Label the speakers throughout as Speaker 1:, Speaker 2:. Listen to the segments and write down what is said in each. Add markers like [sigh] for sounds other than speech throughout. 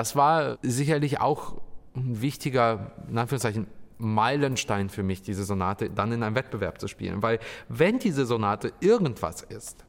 Speaker 1: Das war sicherlich auch ein wichtiger, in Anführungszeichen, Meilenstein für mich, diese Sonate dann in einem Wettbewerb zu spielen. Weil wenn diese Sonate irgendwas ist,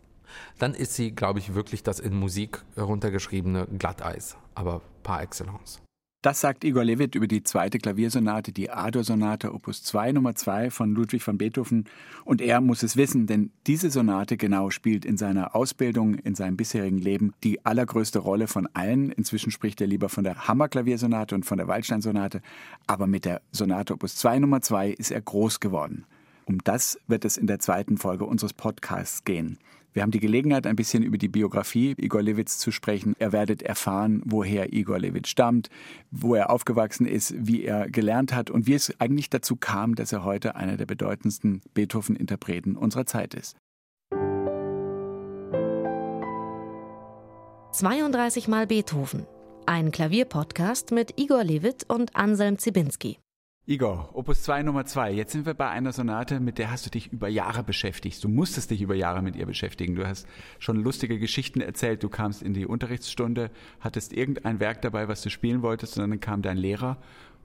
Speaker 1: dann ist sie, glaube ich, wirklich das in Musik heruntergeschriebene Glatteis, aber par excellence.
Speaker 2: Das sagt Igor Levit über die zweite Klaviersonate, die Ador-Sonate Opus 2 Nummer 2 von Ludwig van Beethoven. Und er muss es wissen, denn diese Sonate genau spielt in seiner Ausbildung, in seinem bisherigen Leben die allergrößte Rolle von allen. Inzwischen spricht er lieber von der Hammerklaviersonate und von der Waldstein-Sonate. Aber mit der Sonate Opus 2 Nummer 2 ist er groß geworden. Um das wird es in der zweiten Folge unseres Podcasts gehen. Wir haben die Gelegenheit, ein bisschen über die Biografie Igor Levits zu sprechen. Ihr werdet erfahren, woher Igor Levit stammt, wo er aufgewachsen ist, wie er gelernt hat und wie es eigentlich dazu kam, dass er heute einer der bedeutendsten Beethoven-Interpreten unserer Zeit ist.
Speaker 3: 32 Mal Beethoven. Ein Klavierpodcast mit Igor Levit und Anselm Zibinski.
Speaker 2: Igor, Opus 2 Nummer 2. Jetzt sind wir bei einer Sonate, mit der hast du dich über Jahre beschäftigt. Du musstest dich über Jahre mit ihr beschäftigen. Du hast schon lustige Geschichten erzählt. Du kamst in die Unterrichtsstunde, hattest irgendein Werk dabei, was du spielen wolltest, und dann kam dein Lehrer,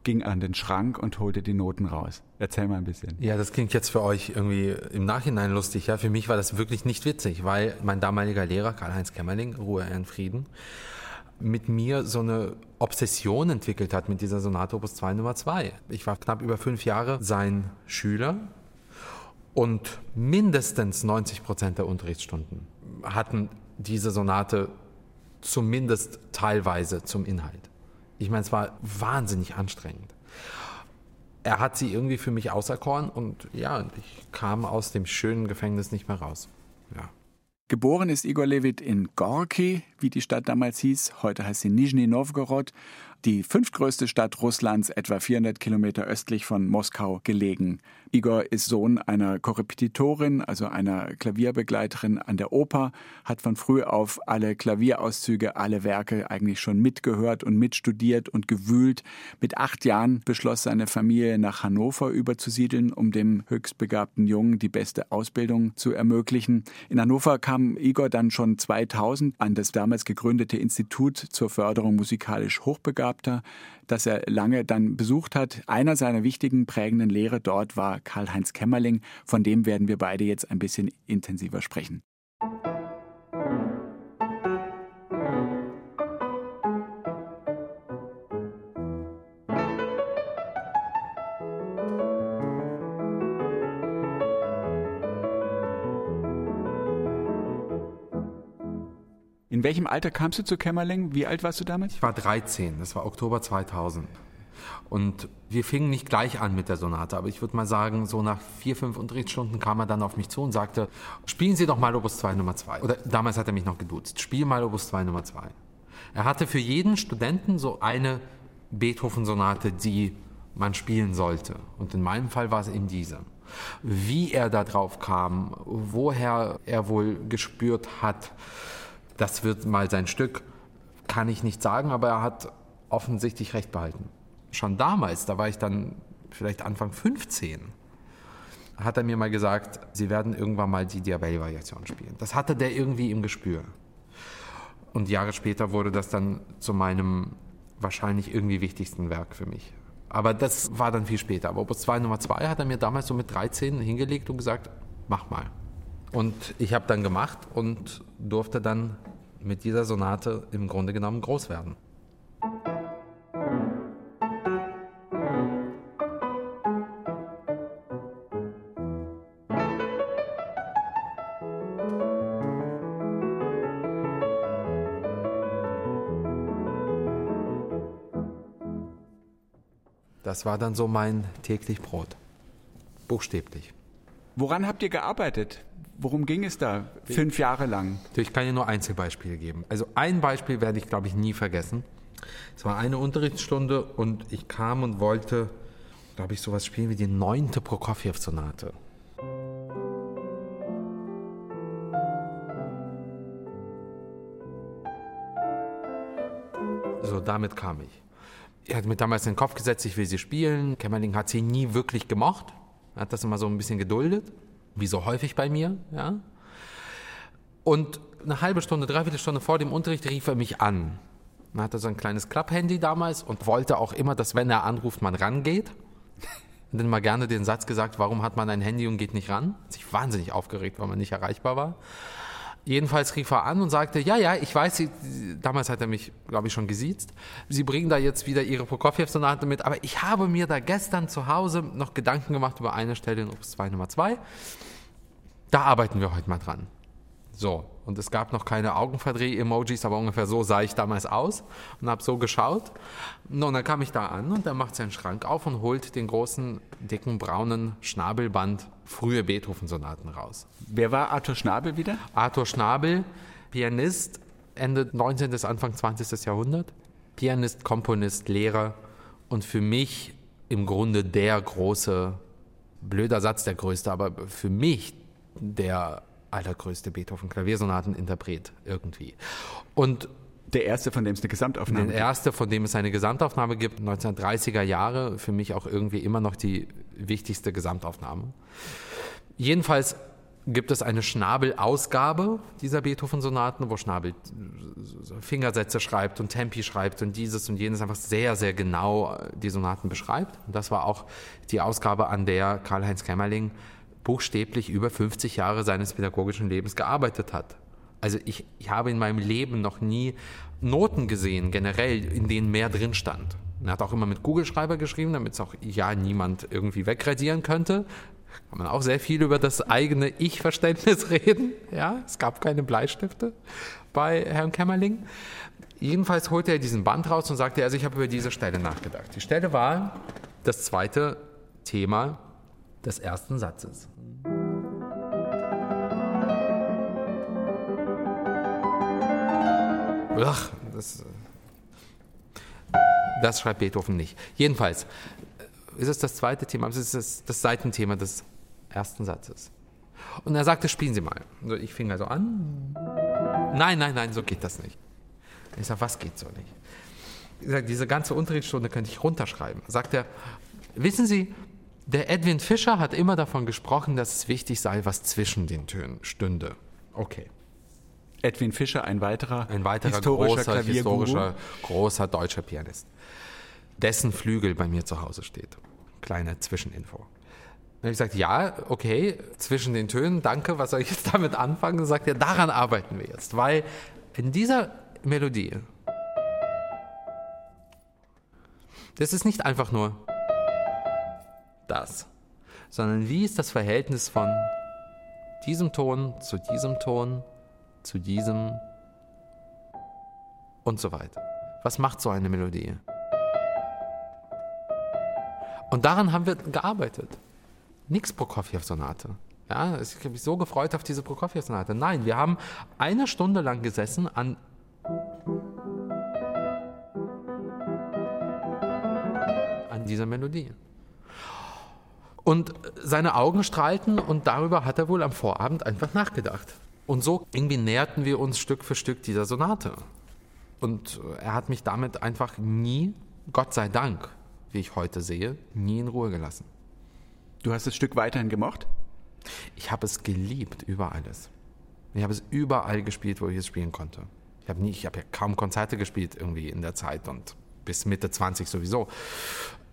Speaker 2: ging an den Schrank und holte die Noten raus. Erzähl mal ein bisschen.
Speaker 1: Ja, das klingt jetzt für euch irgendwie im Nachhinein lustig. Ja, für mich war das wirklich nicht witzig, weil mein damaliger Lehrer, Karl-Heinz Kämmerling, Ruhe in Frieden, mit mir so eine Obsession entwickelt hat mit dieser Sonate Opus 2 Nummer 2. Ich war knapp über fünf Jahre sein Schüler und mindestens 90 Prozent der Unterrichtsstunden hatten diese Sonate zumindest teilweise zum Inhalt. Ich meine, es war wahnsinnig anstrengend. Er hat sie irgendwie für mich auserkoren und ja, ich kam aus dem schönen Gefängnis nicht mehr raus. Ja.
Speaker 2: Geboren ist Igor Levit in Gorki, wie die Stadt damals hieß. Heute heißt sie Nizhny Novgorod die fünftgrößte Stadt Russlands, etwa 400 Kilometer östlich von Moskau gelegen. Igor ist Sohn einer Korrepetitorin, also einer Klavierbegleiterin an der Oper, hat von früh auf alle Klavierauszüge, alle Werke eigentlich schon mitgehört und mitstudiert und gewühlt. Mit acht Jahren beschloss seine Familie nach Hannover überzusiedeln, um dem höchstbegabten Jungen die beste Ausbildung zu ermöglichen. In Hannover kam Igor dann schon 2000 an das damals gegründete Institut zur Förderung musikalisch Hochbegabter Begabter, das er lange dann besucht hat. Einer seiner wichtigen prägenden Lehrer dort war Karl-Heinz Kämmerling, von dem werden wir beide jetzt ein bisschen intensiver sprechen. In welchem Alter kamst du zu Kämmerling? Wie alt warst du damals?
Speaker 1: Ich war 13, das war Oktober 2000. Und wir fingen nicht gleich an mit der Sonate, aber ich würde mal sagen, so nach vier, fünf Unterrichtsstunden kam er dann auf mich zu und sagte, spielen Sie doch mal Opus 2 Nummer 2. Oder damals hat er mich noch geduzt, spiel mal Opus 2 Nummer 2. Er hatte für jeden Studenten so eine Beethoven-Sonate, die man spielen sollte. Und in meinem Fall war es eben diese. Wie er da drauf kam, woher er wohl gespürt hat, das wird mal sein Stück, kann ich nicht sagen, aber er hat offensichtlich recht behalten. Schon damals, da war ich dann vielleicht Anfang 15, hat er mir mal gesagt, sie werden irgendwann mal die Diabelli-Variation spielen. Das hatte der irgendwie im Gespür. Und Jahre später wurde das dann zu meinem wahrscheinlich irgendwie wichtigsten Werk für mich. Aber das war dann viel später. Aber Opus 2 Nummer 2 hat er mir damals so mit 13 hingelegt und gesagt, mach mal. Und ich habe dann gemacht und durfte dann mit dieser Sonate im Grunde genommen groß werden. Das war dann so mein täglich Brot. Buchstäblich.
Speaker 2: Woran habt ihr gearbeitet? Worum ging es da fünf Jahre lang?
Speaker 1: Ich kann dir nur Einzelbeispiele geben. Also ein Beispiel werde ich, glaube ich, nie vergessen. Es war eine Unterrichtsstunde und ich kam und wollte, glaube ich, sowas spielen wie die neunte Prokofjew-Sonate. So, damit kam ich. Er hat mir damals in den Kopf gesetzt, ich will sie spielen. Kämmerling hat sie nie wirklich gemocht. Hat das immer so ein bisschen geduldet, wie so häufig bei mir. Ja? Und eine halbe Stunde, dreiviertel Stunde vor dem Unterricht rief er mich an. Er hatte so ein kleines Klapphandy damals und wollte auch immer, dass wenn er anruft, man rangeht. Und dann mal gerne den Satz gesagt, warum hat man ein Handy und geht nicht ran? Hat sich wahnsinnig aufgeregt, weil man nicht erreichbar war. Jedenfalls rief er an und sagte, ja, ja, ich weiß, Sie, damals hat er mich, glaube ich, schon gesiezt, Sie bringen da jetzt wieder Ihre Prokofjew-Sonate mit, aber ich habe mir da gestern zu Hause noch Gedanken gemacht über eine Stelle in Opus 2 Nummer 2. Da arbeiten wir heute mal dran. So, und es gab noch keine Augenverdreh-Emojis, aber ungefähr so sah ich damals aus und habe so geschaut. Und dann kam ich da an und er macht seinen Schrank auf und holt den großen, dicken, braunen Schnabelband frühe Beethoven-Sonaten raus.
Speaker 2: Wer war Arthur Schnabel wieder?
Speaker 1: Arthur Schnabel, Pianist, Ende 19. bis Anfang 20. Jahrhundert. Pianist, Komponist, Lehrer und für mich im Grunde der große, blöder Satz, der größte, aber für mich der allergrößte Beethoven-Klaviersonateninterpret irgendwie. Und
Speaker 2: der erste, von dem es eine Gesamtaufnahme
Speaker 1: gibt. Der erste, von dem es eine Gesamtaufnahme gibt, 1930er Jahre, für mich auch irgendwie immer noch die wichtigste Gesamtaufnahme. Jedenfalls gibt es eine Schnabel-Ausgabe dieser Beethoven-Sonaten, wo Schnabel Fingersätze schreibt und Tempi schreibt und dieses und jenes einfach sehr, sehr genau die Sonaten beschreibt. Und das war auch die Ausgabe, an der Karl-Heinz Kämmerling buchstäblich über 50 Jahre seines pädagogischen Lebens gearbeitet hat. Also ich, ich habe in meinem Leben noch nie Noten gesehen, generell, in denen mehr drin stand. Er hat auch immer mit Kugelschreiber geschrieben, damit es auch ja niemand irgendwie wegradieren könnte. Kann man auch sehr viel über das eigene Ich-Verständnis [laughs] reden. Ja, es gab keine Bleistifte bei Herrn Kämmerling. Jedenfalls holte er diesen Band raus und sagte, also ich habe über diese Stelle nachgedacht. Die Stelle war das zweite Thema des ersten Satzes. Ach, das, das schreibt Beethoven nicht. Jedenfalls ist es das zweite Thema, es ist das, das Seitenthema des ersten Satzes. Und er sagte, spielen Sie mal. Ich fing also an. Nein, nein, nein, so geht das nicht. Ich sage, was geht so nicht? Ich sage, diese ganze Unterrichtsstunde könnte ich runterschreiben. Sagt er, wissen Sie, der Edwin Fischer hat immer davon gesprochen, dass es wichtig sei, was zwischen den Tönen stünde. Okay.
Speaker 2: Edwin Fischer, ein weiterer,
Speaker 1: ein weiterer historischer, großer, historischer, großer deutscher Pianist, dessen Flügel bei mir zu Hause steht. Kleine Zwischeninfo. Dann habe ich gesagt, ja, okay, zwischen den Tönen, danke, was soll ich jetzt damit anfangen? Dann sagt er, daran arbeiten wir jetzt, weil in dieser Melodie, das ist nicht einfach nur das, sondern wie ist das Verhältnis von diesem Ton zu diesem Ton zu diesem und so weiter. Was macht so eine Melodie? Und daran haben wir gearbeitet. Nix Prokofjew-Sonate. Ja, ich habe mich so gefreut auf diese Prokofjew-Sonate. Nein, wir haben eine Stunde lang gesessen an an dieser Melodie. Und seine Augen strahlten und darüber hat er wohl am Vorabend einfach nachgedacht. Und so irgendwie näherten wir uns Stück für Stück dieser Sonate. Und er hat mich damit einfach nie, Gott sei Dank, wie ich heute sehe, nie in Ruhe gelassen.
Speaker 2: Du hast das Stück weiterhin gemocht?
Speaker 1: Ich habe es geliebt über alles. Ich habe es überall gespielt, wo ich es spielen konnte. Ich habe, nie, ich habe ja kaum Konzerte gespielt irgendwie in der Zeit und bis Mitte 20 sowieso.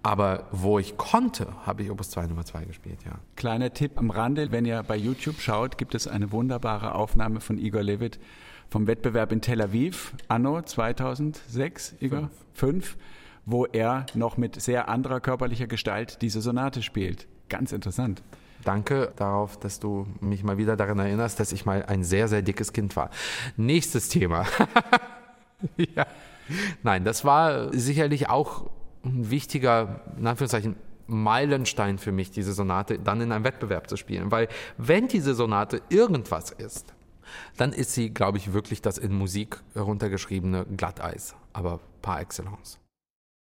Speaker 1: Aber wo ich konnte, habe ich Opus 2 Nummer 2 gespielt, ja.
Speaker 2: Kleiner Tipp am Rande, wenn ihr bei YouTube schaut, gibt es eine wunderbare Aufnahme von Igor Levit vom Wettbewerb in Tel Aviv, anno 2006, Igor? Fünf. Fünf, wo er noch mit sehr anderer körperlicher Gestalt diese Sonate spielt. Ganz interessant.
Speaker 1: Danke darauf, dass du mich mal wieder daran erinnerst, dass ich mal ein sehr, sehr dickes Kind war. Nächstes Thema. [laughs] ja. Nein, das war sicherlich auch ein wichtiger, in Anführungszeichen, Meilenstein für mich, diese Sonate dann in einem Wettbewerb zu spielen. Weil wenn diese Sonate irgendwas ist, dann ist sie, glaube ich, wirklich das in Musik heruntergeschriebene Glatteis, aber par excellence.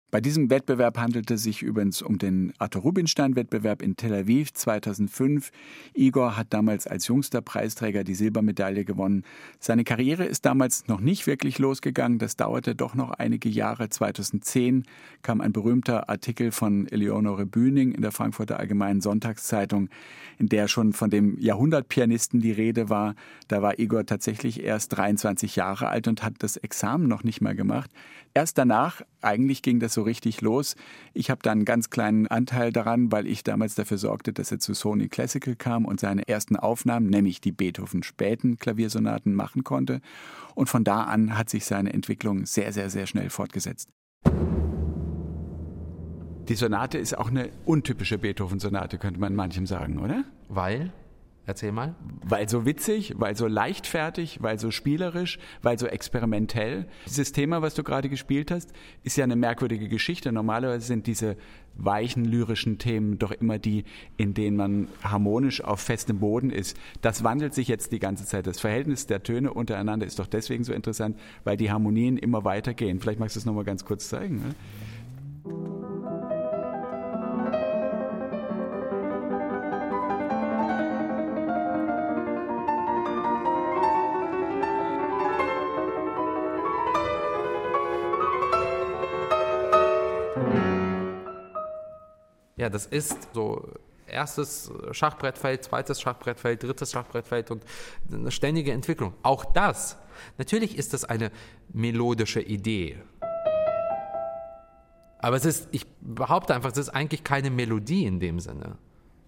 Speaker 2: Bei diesem Wettbewerb handelte es sich übrigens um den Arthur Rubinstein-Wettbewerb in Tel Aviv 2005. Igor hat damals als jüngster Preisträger die Silbermedaille gewonnen. Seine Karriere ist damals noch nicht wirklich losgegangen. Das dauerte doch noch einige Jahre. 2010 kam ein berühmter Artikel von Eleonore Bühning in der Frankfurter Allgemeinen Sonntagszeitung, in der schon von dem Jahrhundertpianisten die Rede war. Da war Igor tatsächlich erst 23 Jahre alt und hat das Examen noch nicht mal gemacht. Erst danach, eigentlich ging das so richtig los. Ich habe da einen ganz kleinen Anteil daran, weil ich damals dafür sorgte, dass er zu Sony Classical kam und seine ersten Aufnahmen, nämlich die Beethoven späten Klaviersonaten machen konnte. Und von da an hat sich seine Entwicklung sehr, sehr, sehr schnell fortgesetzt. Die Sonate ist auch eine untypische Beethoven-Sonate, könnte man manchem sagen, oder?
Speaker 1: Weil? Erzähl mal.
Speaker 2: Weil so witzig, weil so leichtfertig, weil so spielerisch, weil so experimentell. Dieses Thema, was du gerade gespielt hast, ist ja eine merkwürdige Geschichte. Normalerweise sind diese weichen lyrischen Themen doch immer die, in denen man harmonisch auf festem Boden ist. Das wandelt sich jetzt die ganze Zeit. Das Verhältnis der Töne untereinander ist doch deswegen so interessant, weil die Harmonien immer weitergehen. Vielleicht magst du es nochmal ganz kurz zeigen. Ne?
Speaker 1: Ja, das ist so erstes Schachbrettfeld, zweites Schachbrettfeld, drittes Schachbrettfeld und eine ständige Entwicklung. Auch das, natürlich ist das eine melodische Idee. Aber es ist, ich behaupte einfach, es ist eigentlich keine Melodie in dem Sinne.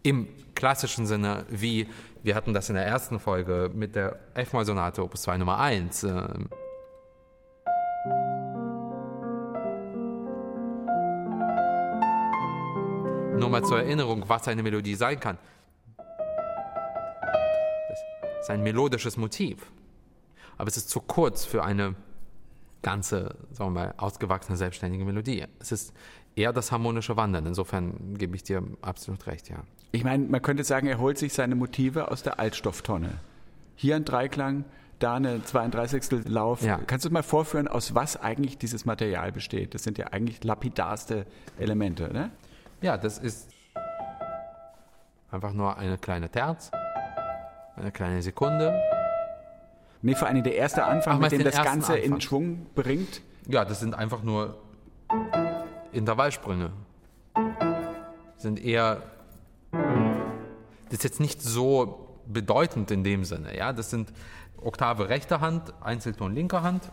Speaker 1: Im klassischen Sinne, wie wir hatten das in der ersten Folge mit der F-Moll-Sonate Opus 2 Nummer 1. Nur mal zur Erinnerung, was eine Melodie sein kann. Das ist ein melodisches Motiv. Aber es ist zu kurz für eine ganze, sagen wir mal, ausgewachsene, selbstständige Melodie. Es ist eher das harmonische Wandern. Insofern gebe ich dir absolut recht, ja.
Speaker 2: Ich meine, man könnte sagen, er holt sich seine Motive aus der Altstofftonne. Hier ein Dreiklang, da eine 32. Lauf. Ja. Kannst du mal vorführen, aus was eigentlich dieses Material besteht? Das sind ja eigentlich lapidarste Elemente, ne?
Speaker 1: Ja, das ist einfach nur eine kleine Terz, eine kleine Sekunde.
Speaker 2: Nee, vor allem der erste Anfang, Ach, mit dem das Ganze Anfang. in Schwung bringt.
Speaker 1: Ja, das sind einfach nur Intervallsprünge. Sind eher. Das ist jetzt nicht so bedeutend in dem Sinne. Ja, das sind Oktave rechte Hand, Einzelton linker Hand,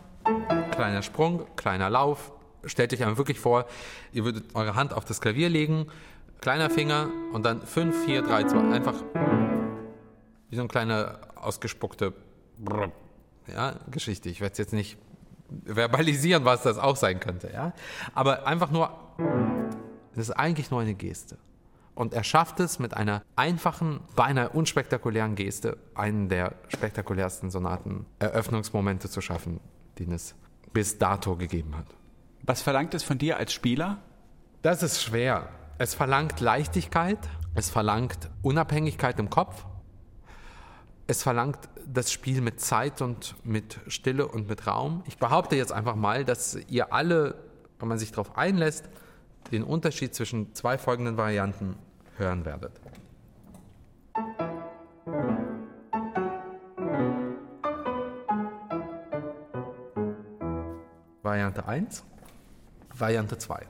Speaker 1: kleiner Sprung, kleiner Lauf, stellt euch einmal wirklich vor, ihr würdet eure Hand auf das Klavier legen, kleiner Finger und dann 5, 4, 3, 2, einfach wie so eine kleine ausgespuckte ja, Geschichte. Ich werde es jetzt nicht verbalisieren, was das auch sein könnte. Ja? Aber einfach nur, es ist eigentlich nur eine Geste. Und er schafft es mit einer einfachen, beinahe unspektakulären Geste, einen der spektakulärsten Sonaten-Eröffnungsmomente zu schaffen, den es bis dato gegeben hat.
Speaker 2: Was verlangt es von dir als Spieler?
Speaker 1: Das ist schwer. Es verlangt Leichtigkeit, es verlangt Unabhängigkeit im Kopf, es verlangt das Spiel mit Zeit und mit Stille und mit Raum. Ich behaupte jetzt einfach mal, dass ihr alle, wenn man sich darauf einlässt, den Unterschied zwischen zwei folgenden Varianten hören werdet. Variante 1 Variante 2.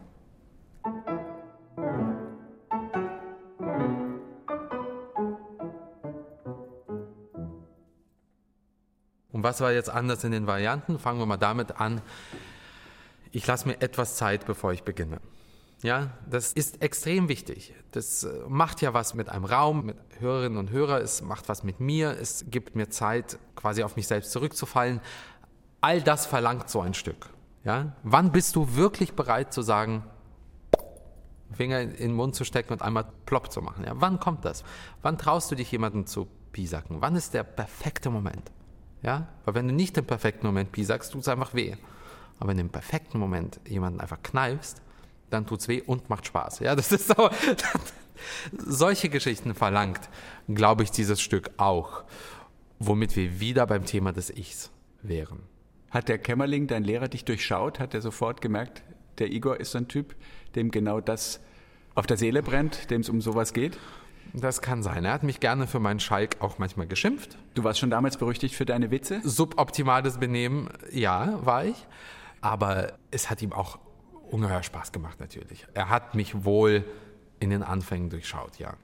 Speaker 1: Und was war jetzt anders in den Varianten? Fangen wir mal damit an. Ich lasse mir etwas Zeit, bevor ich beginne. Ja, das ist extrem wichtig. Das äh, macht ja was mit einem Raum, mit Hörerinnen und Hörern. Es macht was mit mir. Es gibt mir Zeit, quasi auf mich selbst zurückzufallen. All das verlangt so ein Stück. Ja? Wann bist du wirklich bereit zu sagen, Finger in den Mund zu stecken und einmal plopp zu machen? Ja? Wann kommt das? Wann traust du dich jemanden zu pisacken? Wann ist der perfekte Moment? Ja? Weil wenn du nicht im perfekten Moment pisackst, tut es einfach weh. Aber wenn du im perfekten Moment jemanden einfach kneifst, dann tut es weh und macht Spaß. Ja, das ist so. [laughs] Solche Geschichten verlangt, glaube ich, dieses Stück auch. Womit wir wieder beim Thema des Ichs wären.
Speaker 2: Hat der Kämmerling, dein Lehrer, dich durchschaut? Hat er sofort gemerkt, Der Igor ist so ein Typ, dem genau das auf der Seele brennt, dem es um sowas geht.
Speaker 1: Das kann sein. Er hat mich gerne für meinen Schalk auch manchmal geschimpft.
Speaker 2: Du warst schon damals berüchtigt für deine Witze?
Speaker 1: Suboptimales Benehmen, ja, war ich. Aber es hat ihm auch ungeheuer Spaß gemacht, natürlich. Er hat mich wohl in den Anfängen durchschaut, ja.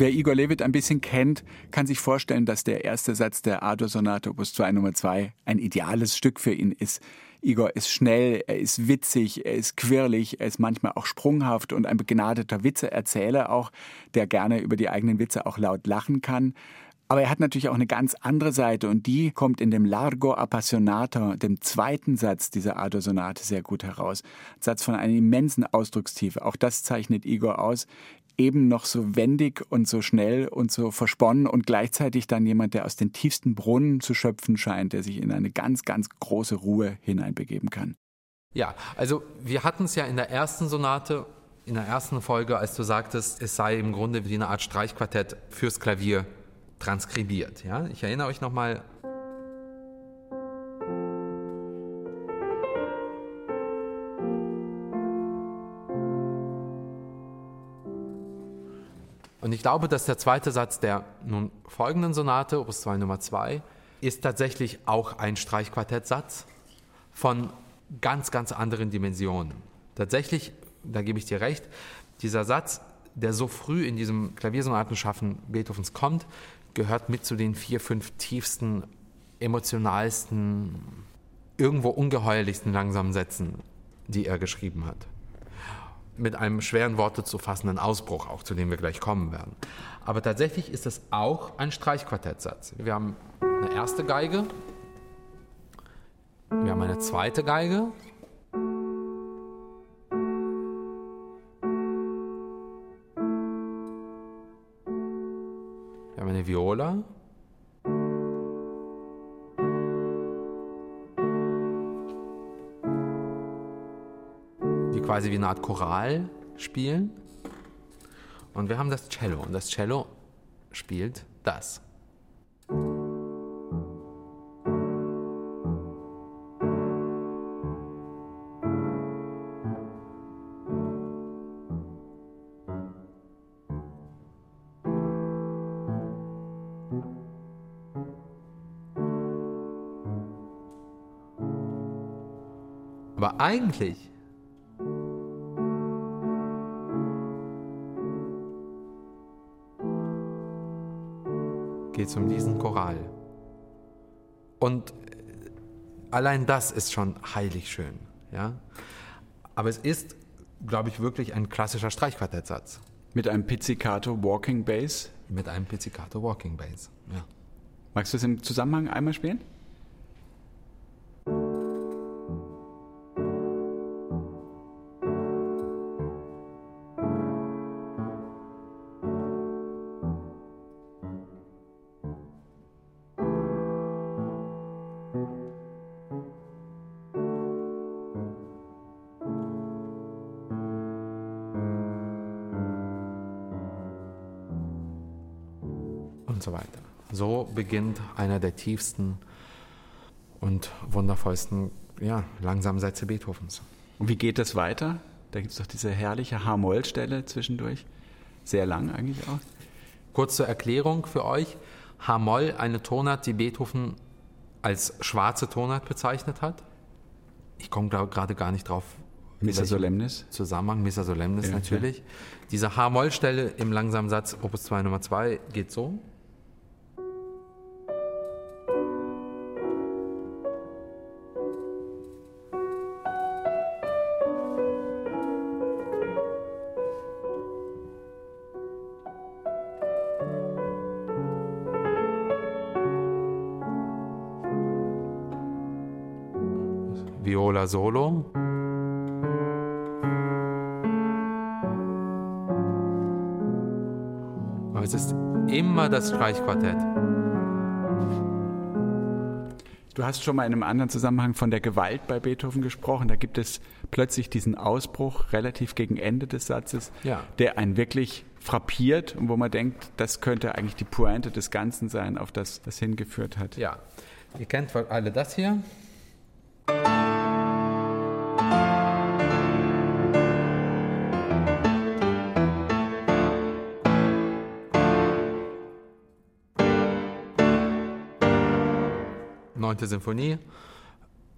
Speaker 2: Wer Igor Levit ein bisschen kennt, kann sich vorstellen, dass der erste Satz der Ador-Sonate Opus 2 Nummer 2 ein ideales Stück für ihn ist. Igor ist schnell, er ist witzig, er ist quirlig, er ist manchmal auch sprunghaft und ein begnadeter Witzeerzähler auch, der gerne über die eigenen Witze auch laut lachen kann. Aber er hat natürlich auch eine ganz andere Seite und die kommt in dem Largo Appassionato, dem zweiten Satz dieser Ador-Sonate sehr gut heraus. Ein Satz von einer immensen Ausdruckstiefe. Auch das zeichnet Igor aus eben noch so wendig und so schnell und so versponnen und gleichzeitig dann jemand, der aus den tiefsten Brunnen zu schöpfen scheint, der sich in eine ganz, ganz große Ruhe hineinbegeben kann.
Speaker 1: Ja, also wir hatten es ja in der ersten Sonate, in der ersten Folge, als du sagtest, es sei im Grunde wie eine Art Streichquartett fürs Klavier transkribiert. Ja? Ich erinnere euch nochmal ich glaube, dass der zweite Satz der nun folgenden Sonate, Opus 2 Nummer 2, ist tatsächlich auch ein Streichquartettsatz von ganz, ganz anderen Dimensionen. Tatsächlich, da gebe ich dir recht, dieser Satz, der so früh in diesem Klaviersonatenschaffen Beethovens kommt, gehört mit zu den vier, fünf tiefsten, emotionalsten, irgendwo ungeheuerlichsten langsamen Sätzen, die er geschrieben hat mit einem schweren Worte zu fassenden Ausbruch, auch zu dem wir gleich kommen werden. Aber tatsächlich ist es auch ein Streichquartettsatz. Wir haben eine erste Geige, wir haben eine zweite Geige, wir haben eine Viola, quasi wie eine Art Choral spielen. Und wir haben das Cello. Und das Cello spielt das. Aber eigentlich allein das ist schon heilig schön. Ja? Aber es ist, glaube ich, wirklich ein klassischer Streichquartettsatz.
Speaker 2: Mit einem Pizzicato Walking Bass?
Speaker 1: Mit einem Pizzicato Walking Bass, ja.
Speaker 2: Magst du es im Zusammenhang einmal spielen?
Speaker 1: Beginnt einer der tiefsten und wundervollsten ja, langsamen Sätze Beethovens.
Speaker 2: Und wie geht das weiter? Da gibt es doch diese herrliche H-Moll-Stelle zwischendurch. Sehr lang eigentlich auch.
Speaker 1: Kurz zur Erklärung für euch. H-Moll, eine Tonart, die Beethoven als schwarze Tonart bezeichnet hat. Ich komme gerade gar nicht drauf.
Speaker 2: Missa Solemnis.
Speaker 1: Zusammenhang, Missa Solemnis ja, natürlich. Ja. Diese H-Moll-Stelle im langsamen Satz Opus 2 Nummer 2 geht so. Viola Solo. Aber es ist immer das Streichquartett.
Speaker 2: Du hast schon mal in einem anderen Zusammenhang von der Gewalt bei Beethoven gesprochen. Da gibt es plötzlich diesen Ausbruch relativ gegen Ende des Satzes,
Speaker 1: ja.
Speaker 2: der einen wirklich frappiert und wo man denkt, das könnte eigentlich die Pointe des Ganzen sein, auf das das hingeführt hat.
Speaker 1: Ja, ihr kennt alle das hier. Neunte Sinfonie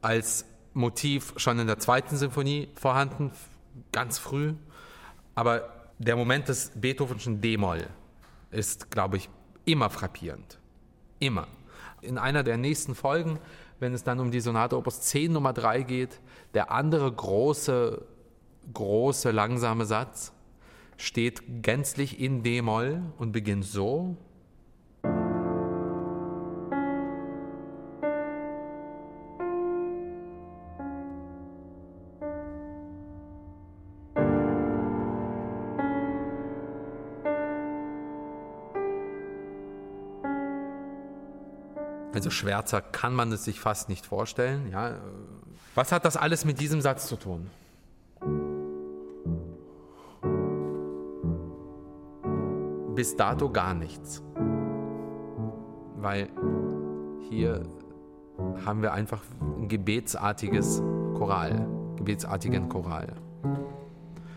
Speaker 1: als Motiv schon in der zweiten Sinfonie vorhanden, ganz früh. Aber der Moment des Beethovenschen D-Moll ist, glaube ich, immer frappierend. Immer. In einer der nächsten Folgen, wenn es dann um die Sonate Opus 10 Nummer 3 geht, der andere große, große, langsame Satz steht gänzlich in D-Moll und beginnt so. Also schwärzer kann man es sich fast nicht vorstellen. Ja. Was hat das alles mit diesem Satz zu tun? Bis dato gar nichts. Weil hier haben wir einfach ein gebetsartiges Choral, gebetsartigen Choral.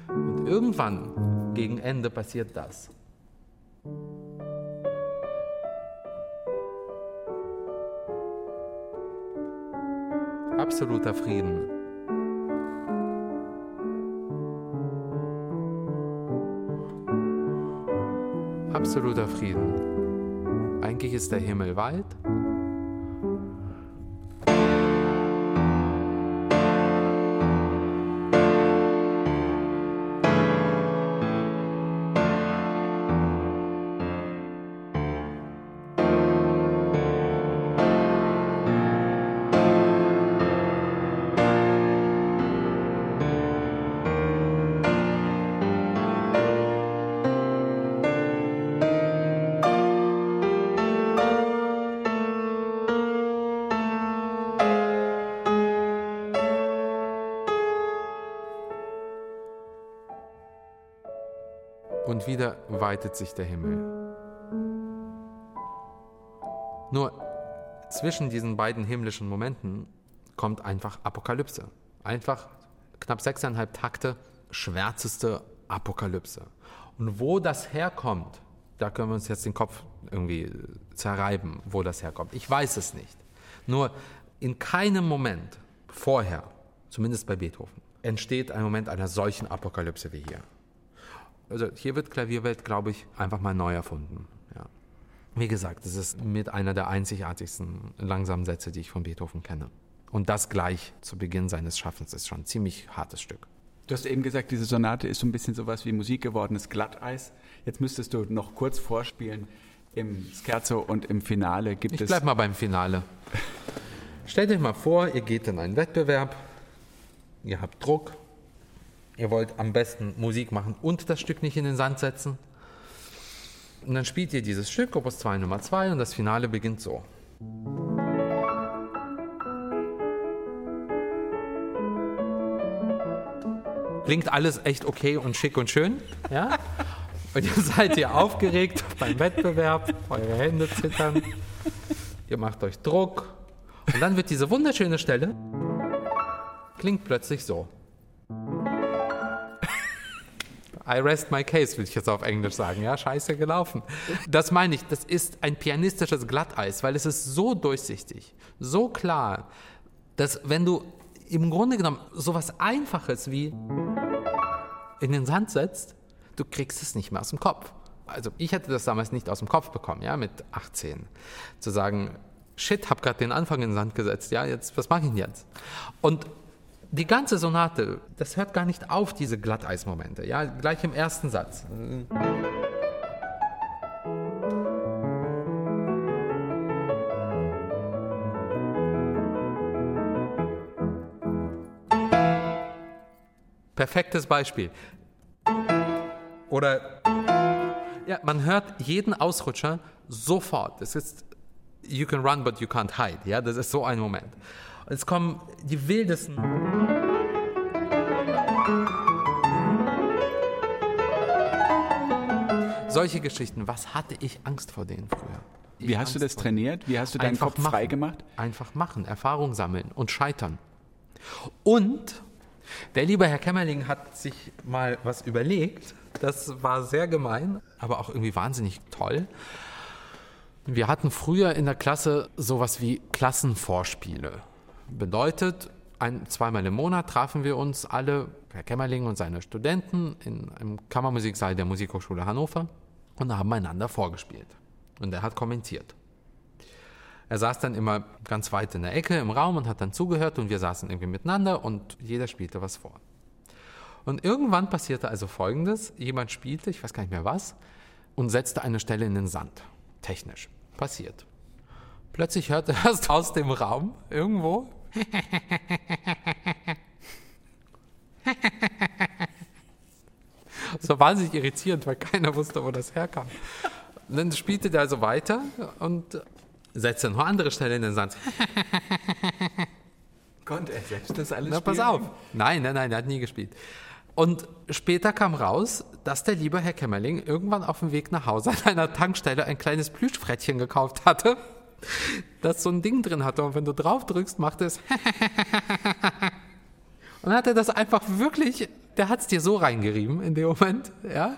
Speaker 1: Und irgendwann gegen Ende passiert das. Absoluter Frieden. Absoluter Frieden. Eigentlich ist der Himmel weit wieder weitet sich der Himmel. Nur zwischen diesen beiden himmlischen Momenten kommt einfach Apokalypse. Einfach knapp sechseinhalb Takte schwärzeste Apokalypse. Und wo das herkommt, da können wir uns jetzt den Kopf irgendwie zerreiben, wo das herkommt. Ich weiß es nicht. Nur in keinem Moment vorher, zumindest bei Beethoven, entsteht ein Moment einer solchen Apokalypse wie hier also hier wird Klavierwelt, glaube ich, einfach mal neu erfunden. Ja. Wie gesagt, es ist mit einer der einzigartigsten langsamen Sätze, die ich von Beethoven kenne. Und das gleich zu Beginn seines Schaffens ist schon ein ziemlich hartes Stück.
Speaker 2: Du hast eben gesagt, diese Sonate ist so ein bisschen sowas wie Musik gewordenes Glatteis. Jetzt müsstest du noch kurz vorspielen. Im Scherzo und im Finale gibt
Speaker 1: ich
Speaker 2: es.
Speaker 1: Ich bleib mal beim Finale. Stellt euch mal vor, ihr geht in einen Wettbewerb, ihr habt Druck, Ihr wollt am besten Musik machen und das Stück nicht in den Sand setzen. Und dann spielt ihr dieses Stück, Opus 2 Nummer 2, und das Finale beginnt so. Klingt alles echt okay und schick und schön, ja? Und ihr seid hier aufgeregt beim Wettbewerb, eure Hände zittern, ihr macht euch Druck. Und dann wird diese wunderschöne Stelle, klingt plötzlich so. I rest my case, will ich jetzt auf Englisch sagen. Ja, scheiße gelaufen. Das meine ich, das ist ein pianistisches Glatteis, weil es ist so durchsichtig, so klar, dass wenn du im Grunde genommen sowas Einfaches wie in den Sand setzt, du kriegst es nicht mehr aus dem Kopf. Also ich hätte das damals nicht aus dem Kopf bekommen, ja, mit 18. Zu sagen, shit, hab gerade den Anfang in den Sand gesetzt, ja, jetzt, was mache ich denn jetzt? Und die ganze Sonate, das hört gar nicht auf, diese Glatteismomente. Ja, gleich im ersten Satz. Perfektes Beispiel. Oder ja, man hört jeden Ausrutscher sofort. Es ist You can run, but you can't hide. Ja, das ist so ein Moment. Und es kommen die wildesten. Solche Geschichten, was hatte ich Angst vor denen früher?
Speaker 2: Ich Wie hast Angst du das trainiert? Wie hast du deinen
Speaker 1: Einfach
Speaker 2: Kopf
Speaker 1: machen.
Speaker 2: frei gemacht?
Speaker 1: Einfach machen, Erfahrung sammeln und scheitern. Und der liebe Herr Kämmerling hat sich mal was überlegt. Das war sehr gemein, aber auch irgendwie wahnsinnig toll. Wir hatten früher in der Klasse sowas wie Klassenvorspiele. Bedeutet, ein, zweimal im Monat trafen wir uns alle, Herr Kämmerling und seine Studenten, in einem Kammermusiksaal der Musikhochschule Hannover und haben einander vorgespielt. Und er hat kommentiert. Er saß dann immer ganz weit in der Ecke im Raum und hat dann zugehört und wir saßen irgendwie miteinander und jeder spielte was vor. Und irgendwann passierte also Folgendes. Jemand spielte, ich weiß gar nicht mehr was, und setzte eine Stelle in den Sand. Technisch. Passiert. Plötzlich hörte er es aus dem Raum irgendwo. so wahnsinnig irritierend, weil keiner wusste, wo das herkam. Und dann spielte der also weiter und setzte noch andere Stelle in den Sand.
Speaker 2: Konnte er selbst das alles
Speaker 1: Na, pass
Speaker 2: spielen?
Speaker 1: auf. Nein, nein, nein, er hat nie gespielt. Und später kam raus, dass der liebe Herr Kämmerling irgendwann auf dem Weg nach Hause an einer Tankstelle ein kleines Plüschfrettchen gekauft hatte, [laughs] das so ein Ding drin hatte. Und wenn du drauf drückst, macht es. [laughs] Und dann hat er das einfach wirklich, der hat es dir so reingerieben in dem Moment, ja.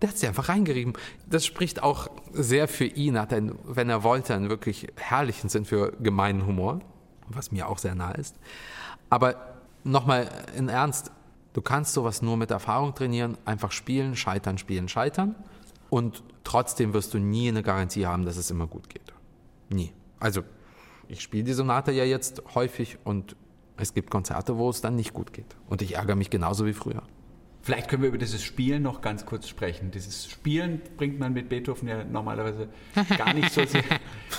Speaker 1: Der hat es dir einfach reingerieben. Das spricht auch sehr für ihn, hat er, wenn er wollte, einen wirklich herrlichen Sinn für gemeinen Humor, was mir auch sehr nahe ist. Aber nochmal in Ernst, du kannst sowas nur mit Erfahrung trainieren, einfach spielen, scheitern, spielen, scheitern. Und trotzdem wirst du nie eine Garantie haben, dass es immer gut geht. Nie. Also, ich spiele die Sonate ja jetzt häufig und es gibt Konzerte, wo es dann nicht gut geht. Und ich ärgere mich genauso wie früher.
Speaker 2: Vielleicht können wir über dieses Spielen noch ganz kurz sprechen. Dieses Spielen bringt man mit Beethoven ja normalerweise [laughs] gar nicht so sehr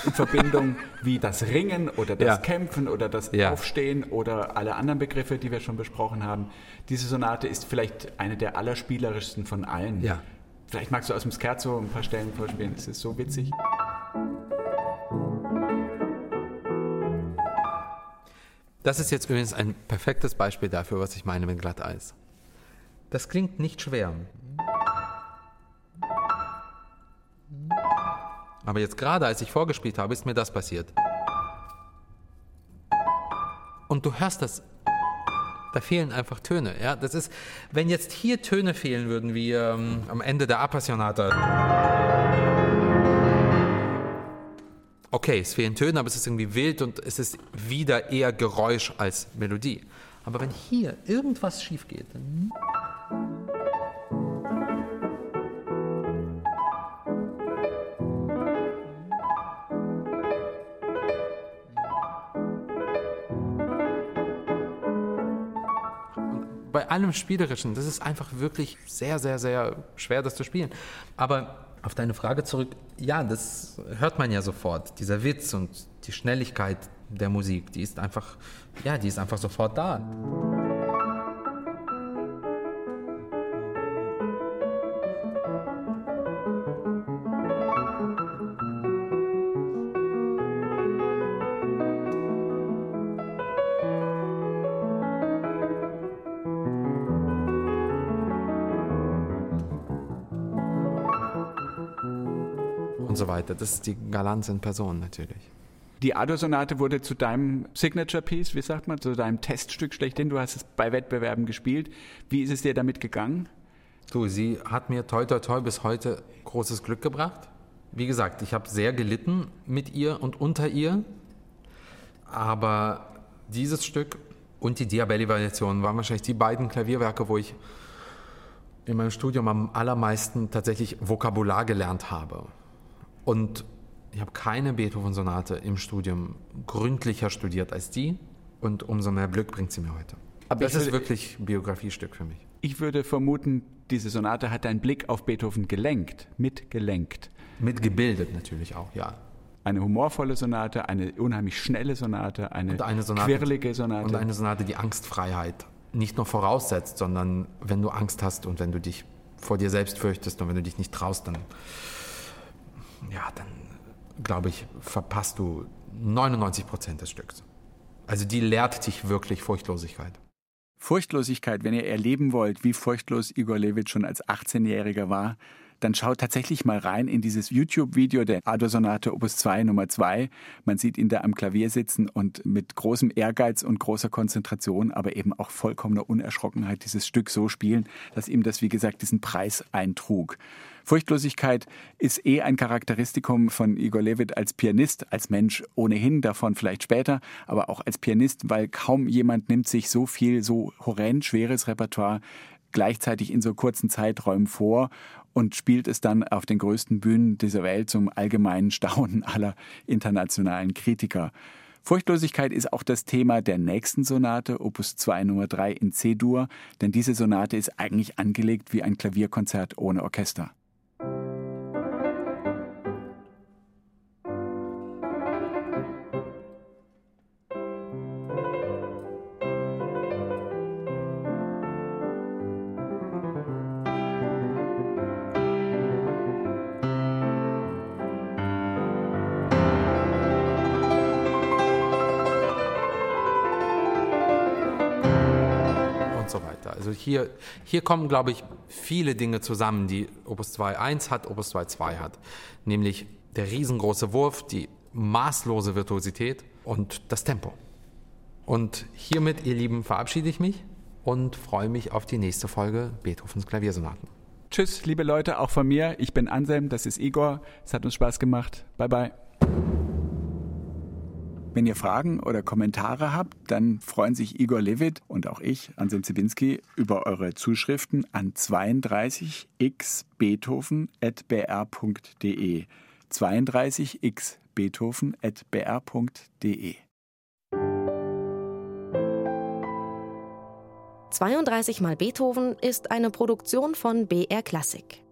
Speaker 2: in Verbindung wie das Ringen oder das
Speaker 1: Ja.
Speaker 2: Kämpfen oder das
Speaker 1: Ja.
Speaker 2: Aufstehen oder alle anderen Begriffe, die wir schon besprochen haben. Diese Sonate ist vielleicht eine der allerspielerischsten von allen.
Speaker 1: Ja.
Speaker 2: Vielleicht magst du aus dem Scherzo ein paar Stellen vorspielen. Es ist so witzig.
Speaker 1: Das ist jetzt übrigens ein perfektes Beispiel dafür, was ich meine mit Glatteis. Das klingt nicht schwer. Aber jetzt gerade, als ich vorgespielt habe, ist mir das passiert. Und du hörst das. Da fehlen einfach Töne. Ja? Das ist, wenn jetzt hier Töne fehlen würden, wie ähm, am Ende der Appassionata. Okay, es fehlen Töne, aber es ist irgendwie wild und es ist wieder eher Geräusch als Melodie. Aber wenn hier irgendwas schief geht, dann bei allem Spielerischen, das ist einfach wirklich sehr, sehr, sehr schwer, das zu spielen. Aber auf deine Frage zurück, ja, das hört man ja sofort. Dieser Witz und die Schnelligkeit der Musik, die ist einfach, ja, die ist einfach sofort da. Das ist die Galanz in Person natürlich.
Speaker 2: Die Ador-Sonate wurde zu deinem Signature-Piece, wie sagt man, zu deinem Teststück schlechthin. Du hast es bei Wettbewerben gespielt. Wie ist es dir damit gegangen?
Speaker 1: Du, sie hat mir toi toi toi bis heute großes Glück gebracht. Wie gesagt, ich habe sehr gelitten mit ihr und unter ihr. Aber dieses Stück und die Diabelli-Variation waren wahrscheinlich die beiden Klavierwerke, wo ich in meinem Studium am allermeisten tatsächlich Vokabular gelernt habe. Und ich habe keine Beethoven-Sonate im Studium gründlicher studiert als die. Und umso mehr Glück bringt sie mir heute.
Speaker 2: Aber
Speaker 1: das
Speaker 2: ich
Speaker 1: ist
Speaker 2: würde-
Speaker 1: wirklich ein Biografiestück für mich.
Speaker 2: Ich würde vermuten, diese Sonate hat deinen Blick auf Beethoven gelenkt, mitgelenkt.
Speaker 1: Mitgebildet natürlich auch, ja.
Speaker 2: Eine humorvolle Sonate, eine unheimlich schnelle Sonate, eine,
Speaker 1: eine Sonate,
Speaker 2: quirlige Sonate.
Speaker 1: Und eine Sonate, die Angstfreiheit nicht nur voraussetzt, sondern wenn du Angst hast und wenn du dich vor dir selbst fürchtest und wenn du dich nicht traust, dann, ja, dann glaube ich, verpasst du 99 Prozent des Stücks. Also die lehrt dich wirklich Furchtlosigkeit.
Speaker 2: Furchtlosigkeit, wenn ihr erleben wollt, wie furchtlos Igor Levit schon als 18-Jähriger war, dann schaut tatsächlich mal rein in dieses YouTube-Video der Ador-Sonate Opus 2 Nummer 2. Man sieht ihn da am Klavier sitzen und mit großem Ehrgeiz und großer Konzentration, aber eben auch vollkommener Unerschrockenheit dieses Stück so spielen, dass ihm das, wie gesagt, diesen Preis eintrug. Furchtlosigkeit ist eh ein Charakteristikum von Igor Levit als Pianist, als Mensch ohnehin, davon vielleicht später, aber auch als Pianist, weil kaum jemand nimmt sich so viel, so horrend schweres Repertoire gleichzeitig in so kurzen Zeiträumen vor und spielt es dann auf den größten Bühnen dieser Welt zum allgemeinen Staunen [laughs] aller internationalen Kritiker. Furchtlosigkeit ist auch das Thema der nächsten Sonate, Opus 2 Nummer 3 in C-Dur, denn diese Sonate ist eigentlich angelegt wie ein Klavierkonzert ohne Orchester.
Speaker 1: Also hier, hier kommen, glaube ich, viele Dinge zusammen, die Opus 2.1 hat, Opus 2.2 hat. Nämlich der riesengroße Wurf, die maßlose Virtuosität und das Tempo. Und hiermit, ihr Lieben, verabschiede ich mich und freue mich auf die nächste Folge Beethovens Klaviersonaten.
Speaker 2: Tschüss, liebe Leute, auch von mir. Ich bin Anselm, das ist Igor. Es hat uns Spaß gemacht. Bye, bye. Wenn ihr Fragen oder Kommentare habt, dann freuen sich Igor Levit und auch ich, Anselm Zibinski, über eure Zuschriften an 32xbeethoven.br.de. 32xbeethoven.br.de.
Speaker 3: 32 mal Beethoven ist eine Produktion von BR Klassik.